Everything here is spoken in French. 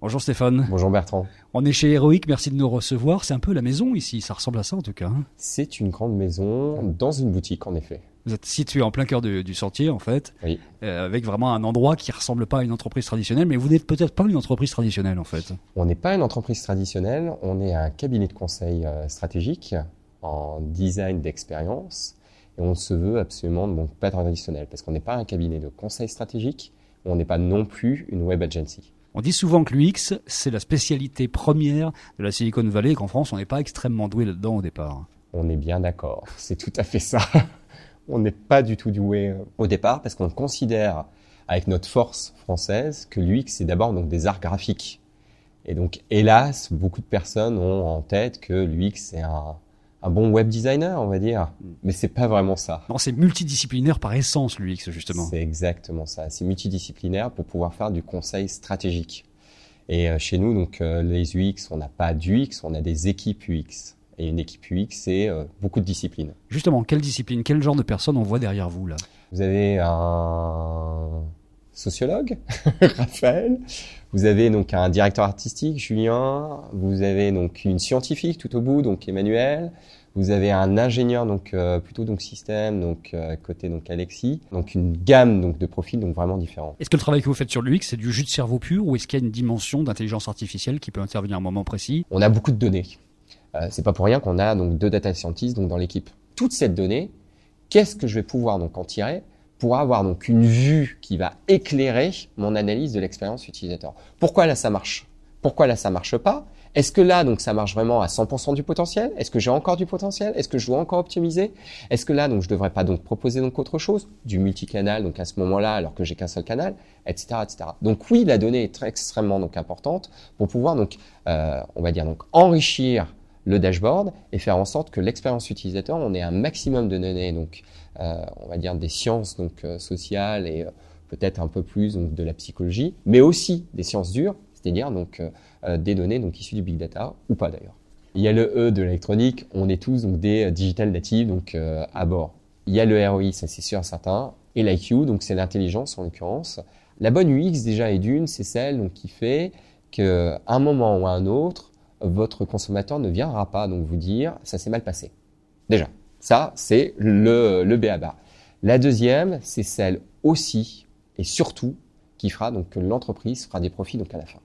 Bonjour Stéphane. Bonjour Bertrand. On est chez Heroic, merci de nous recevoir. C'est un peu la maison ici, ça ressemble à ça en tout cas. hein. C'est une grande maison dans une boutique en effet. Vous êtes situé en plein cœur de- du sentier en fait, Oui. euh, avec vraiment un endroit qui ressemble pas à une entreprise traditionnelle, mais vous n'êtes peut-être pas une entreprise traditionnelle en fait. On n'est pas une entreprise traditionnelle, on est un cabinet de conseil euh, stratégique en design d'expérience et on se veut absolument donc pas traditionnel parce qu'on n'est pas un cabinet de conseil stratégique, on n'est pas non plus une web agency. On dit souvent que l'UX, c'est la spécialité première de la Silicon Valley et qu'en France, on n'est pas extrêmement doué là-dedans au départ. On est bien d'accord, c'est tout à fait ça. on n'est pas du tout doué euh, au départ parce qu'on considère avec notre force française que l'UX c'est d'abord donc des arts graphiques. Et donc hélas, beaucoup de personnes ont en tête que l'UX c'est un, un bon web designer, on va dire, mais c'est pas vraiment ça. Non, c'est multidisciplinaire par essence l'UX justement. C'est exactement ça. C'est multidisciplinaire pour pouvoir faire du conseil stratégique. Et euh, chez nous, donc euh, les UX, on n'a pas d'UX, on a des équipes UX. Et une équipe UX, c'est euh, beaucoup de disciplines. Justement, quelle discipline, quel genre de personne on voit derrière vous là? Vous avez un sociologue, Raphaël. Vous avez donc un directeur artistique, Julien. Vous avez donc une scientifique tout au bout, donc Emmanuel. Vous avez un ingénieur donc euh, plutôt donc système, donc euh, côté donc Alexis. Donc une gamme donc de profils donc vraiment différents. Est-ce que le travail que vous faites sur l'UX, c'est du jus de cerveau pur ou est-ce qu'il y a une dimension d'intelligence artificielle qui peut intervenir à un moment précis? On a beaucoup de données. Euh, c'est pas pour rien qu'on a donc deux data scientists donc dans l'équipe. Toute cette donnée, qu'est-ce que je vais pouvoir donc en tirer? Pour avoir donc une vue qui va éclairer mon analyse de l'expérience utilisateur. Pourquoi là ça marche? Pourquoi là ça marche pas? Est-ce que là donc ça marche vraiment à 100% du potentiel? Est-ce que j'ai encore du potentiel? Est-ce que je dois encore optimiser? Est-ce que là donc je devrais pas donc proposer donc autre chose, du multicanal donc à ce moment-là alors que j'ai qu'un seul canal, etc., etc. Donc oui, la donnée est très extrêmement donc importante pour pouvoir donc euh, on va dire donc enrichir le dashboard et faire en sorte que l'expérience utilisateur, on ait un maximum de données, donc euh, on va dire des sciences donc euh, sociales et euh, peut-être un peu plus donc, de la psychologie, mais aussi des sciences dures, c'est-à-dire donc des données donc issues du big data ou pas d'ailleurs. Il y a le E de l'électronique, on est tous donc des digital natives donc à bord. Il y a le ROI, ça c'est sûr certain, et l'IQ, donc c'est l'intelligence en l'occurrence. La bonne UX déjà est d'une, c'est celle donc qui fait que un moment ou à un autre, votre consommateur ne viendra pas vous dire ça s'est mal passé. Déjà, ça c'est le le BABA. La deuxième, c'est celle aussi et surtout qui fera donc que l'entreprise fera des profits donc à la fin.